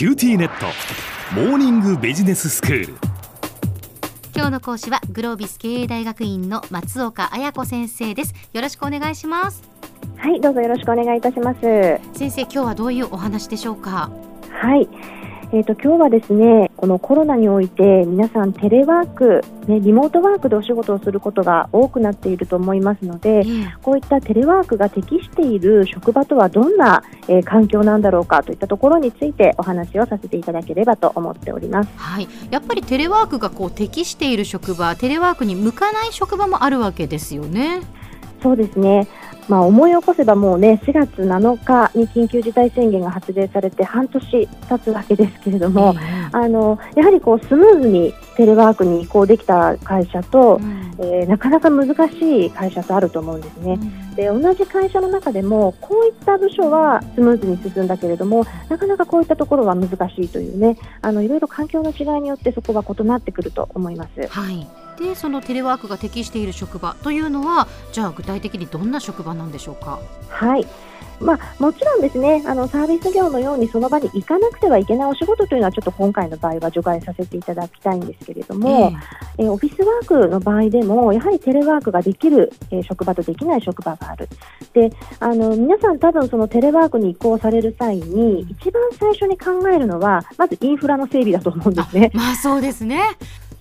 QTnet。モーニングビジネススクール。今日の講師はグロービス経営大学院の松岡綾子先生です。よろしくお願いします。はいどうぞよろしくお願いいたします。先生今日はどういうお話でしょうか？はいえーと、今日はですねこのコロナにおいて皆さんテレワーク、ね、リモートワークでお仕事をすることが多くなっていると思いますので、こういったテレワークが適している職場とはどんな、えー、環境なんだろうかといったところについてお話をさせていただければと思っております、はい、やっぱりテレワークがこう適している職場テレワークに向かない職場もあるわけですよね。そうですね。まあ、思い起こせばもうね4月7日に緊急事態宣言が発令されて半年経つわけですけれども、あのやはりこうスムーズにテレワークに移行できた会社と、うん、えー、なかなか難しい会社とあると思うんですね。うん、で同じ会社の中でもこういった部署はスムーズに進んだけれどもなかなかこういったところは難しいというねあのいろいろ環境の違いによってそこが異なってくると思います。はいでそのテレワークが適している職場というのはじゃあ具体的にどんな職場なんでしょうか？はい。まあ、もちろんですね。あのサービス業のようにその場に行かなくてはいけないお仕事というのはちょっと今回の場合は除外させていただきたいんですけれども、えー、えー、オフィスワークの場合でもやはりテレワークができる、えー、職場とできない職場がある。であの皆さん多分そのテレワークに移行される際に一番最初に考えるのはまずインフラの整備だと思うんですね。まあそうですね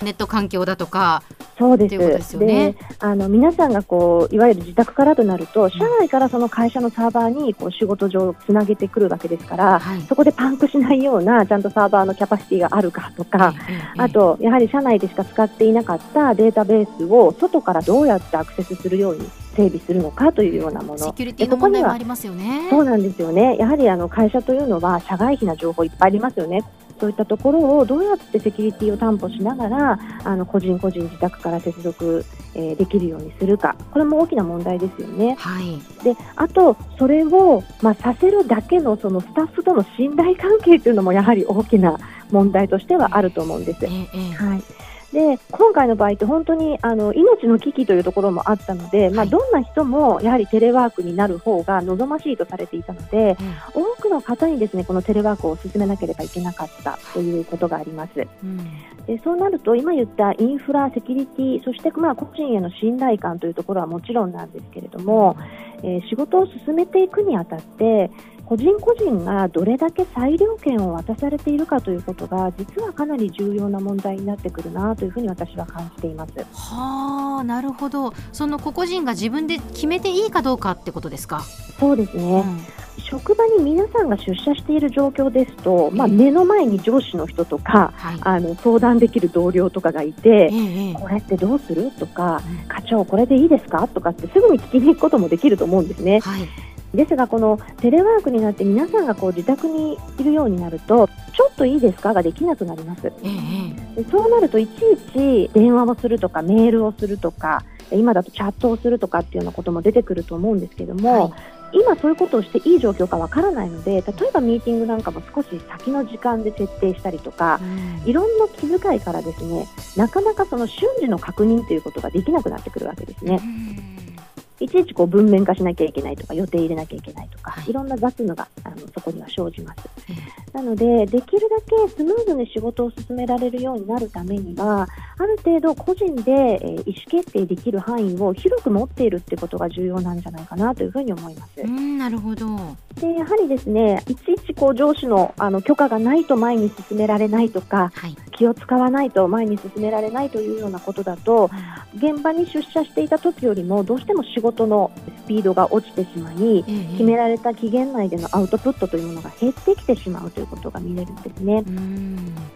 ネット環境だとかそうです。で、ね、あの皆さんがこういわゆる自宅からとなると、社内からその会社のサーバーにこう仕事上つなげてくるわけですから、はい、そこでパンクしないようなちゃんとサーバーのキャパシティがあるかとか、あとやはり社内でしか使っていなかったデータベースを外からどうやってアクセスするように整備するのかというようなもの。セキュリティの問題もありますよね。そうなんですよね。やはりあの会社というのは社外費な情報いっぱいありますよね。そういったところをどうやってセキュリティを担保しながらあの個人個人自宅から接続、えー、できるようにするかこれも大きな問題ですよね。はい、であとそれを、まあ、させるだけのそのスタッフとの信頼関係というのもやはり大きな問題としてはあると思うんです。えー、はいで今回の場合って本当にあの命の危機というところもあったので、はい、まあ、どんな人もやはりテレワークになる方が望ましいとされていたので、うん、多くの方にですねこのテレワークを進めなければいけなかったということがあります。うん、でそうなると今言ったインフラ、セキュリティそしてまあ個人への信頼感というところはもちろんなんですけれども、えー、仕事を進めていくにあたって個人個人がどれだけ裁量権を渡されているかということが実はかなり重要な問題になってくるなというふうに私は感じています。はあ、なるほど。その個々人が自分で決めていいかどうかってことですか？そうですね。うん職場に皆さんが出社している状況ですと、まあ、目の前に上司の人とか、はい、あの相談できる同僚とかがいて、えこれってどうする？とか、うん、課長、これでいいですか？とかってすぐに聞きに行くこともできると思うんですね。はいですが、このテレワークになって皆さんがこう自宅にいるようになるとちょっといいですかができなくなります、えそうなるといちいち電話をするとかメールをするとか今だとチャットをするとかっていうようなことも出てくると思うんですけども、はい、今そういうことをしていい状況かわからないので例えばミーティングなんかも少し先の時間で設定したりとか、うん、いろんな気遣いからですねなかなかその瞬時の確認ということができなくなってくるわけですね。うんいちいちこう文面化しなきゃいけないとか予定入れなきゃいけないとか、いろんな雑務があのそこには生じます。なので、できるだけスムーズに仕事を進められるようになるためには、ある程度個人で、えー、意思決定できる範囲を広く持っているってことが重要なんじゃないかなというふうに思います。うんなるほどでやはりですねいちいちこう上司のあの許可がないと前に進められないとか、はい、気を使わないと前に進められないというようなことだと、現場に出社していた時よりもどうしても仕事のスピードが落ちてしまい、決められた期限内でのアウトプットというものが減ってきてしまうということが見れるんですね。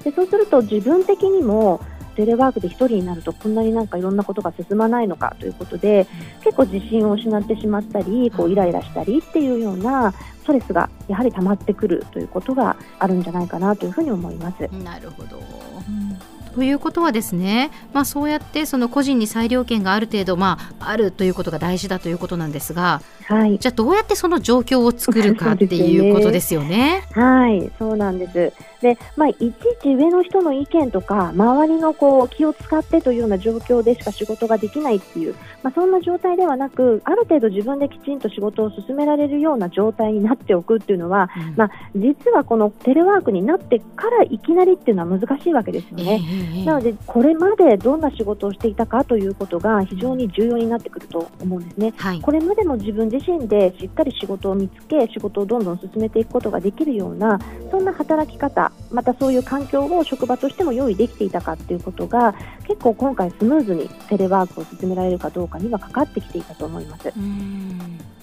でそうすると自分的にもテレワークで1人になるとこんなになんかいろんなことが進まないのかということで、結構自信を失ってしまったりこうイライラしたりっていうようなストレスがやはり溜まってくるということがあるんじゃないかなというふうに思います。なるほど、うんということはですね、まあ、そうやってその個人に裁量権がある程度、まあ、あるということが大事だということなんですがはい、じゃあどうやってその状況を作るかっていうことですよね。はい、そうなんです。で、まあ、いちいち上の人の意見とか周りのこう気を使ってというような状況でしか仕事ができないっていう、まあ、そんな状態ではなくある程度自分できちんと仕事を進められるような状態になっておくっていうのは、うん、まあ、実はこのテレワークになってからいきなりっていうのは難しいわけですよね。えー、なのでこれまでどんな仕事をしていたかということが非常に重要になってくると思うんですね。はい、これまでも自分自身でしっかり仕事を見つけ仕事をどんどん進めていくことができるようなそんな働き方またそういう環境を職場としても用意できていたかということが結構今回スムーズにテレワークを進められるかどうかにはかかってきていたと思います。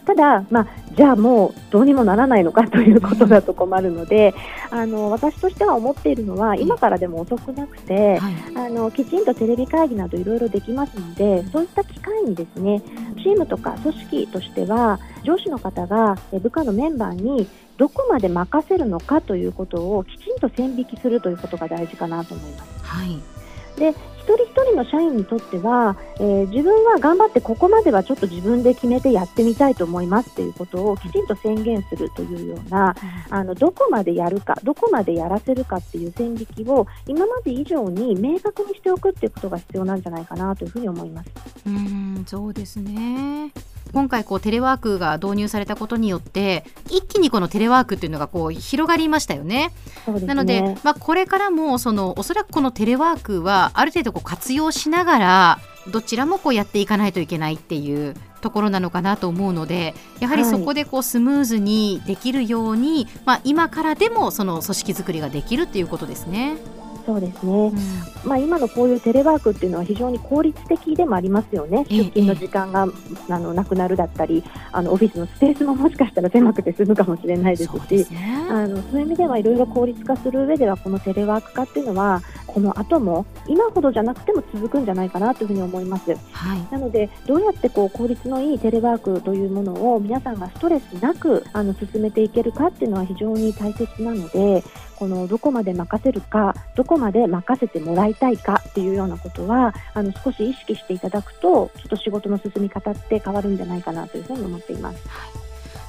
ただ、まあ、じゃあもうどうにもならないのかということだと困るので、あの私としては思っているのは今からでも遅くなくて、はい、あのきちんとテレビ会議などいろいろできますのでそういった機会にですねチームとか組織としては上司の方が部下のメンバーにどこまで任せるのかということをきちんと線引きするということが大事かなと思います。はいで一人一人の社員にとっては、えー、自分は頑張ってここまではちょっと自分で決めてやってみたいと思いますということをきちんと宣言するというような、うん、あのどこまでやるかどこまでやらせるかっていう線引きを今まで以上に明確にしておくっていうことが必要なんじゃないかなというふうに思います。うんそうですね今回こうテレワークが導入されたことによって一気にこのテレワークっていうのがこう広がりましたよね。ねなので、まあ、これからもそのおそらくこのテレワークはある程度こう活用しながらどちらもこうやっていかないといけないっていうところなのかなと思うのでやはりそこでこうスムーズにできるように、はい、まあ、今からでもその組織づくりができるっていうことですね。そうですね、うん、まあ、今のこういうテレワークっていうのは非常に効率的でもありますよね、出勤の時間が、あのなくなるだったりあのオフィスのスペースももしかしたら狭くて済むかもしれないですしそう、ね、あのそういう意味ではいろいろ効率化する上ではこのテレワーク化っていうのはこの後も今ほどじゃなくても続くんじゃないかなというふうに思います、はい、なのでどうやってこう効率のいいテレワークというものを皆さんがストレスなくあの進めていけるかっていうのは非常に大切なのでこのどこまで任せるかどこまで任せてもらいたいかっていうようなことはあの少し意識していただくとちょっと仕事の進み方って変わるんじゃないかなというふうに思っています。は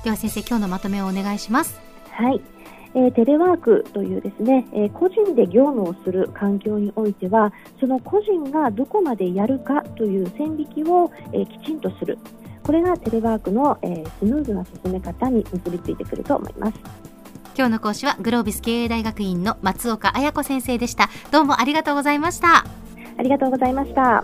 い、では先生今日のまとめをお願いします。はい。えー、テレワークというですね、えー、個人で業務をする環境においてはその個人がどこまでやるかという線引きを、えー、きちんとする。これがテレワークの、えスムーズな進め方に結びついてくると思います。今日の講師はグロービス経営大学院の松岡彩子先生でした。どうもありがとうございました。ありがとうございました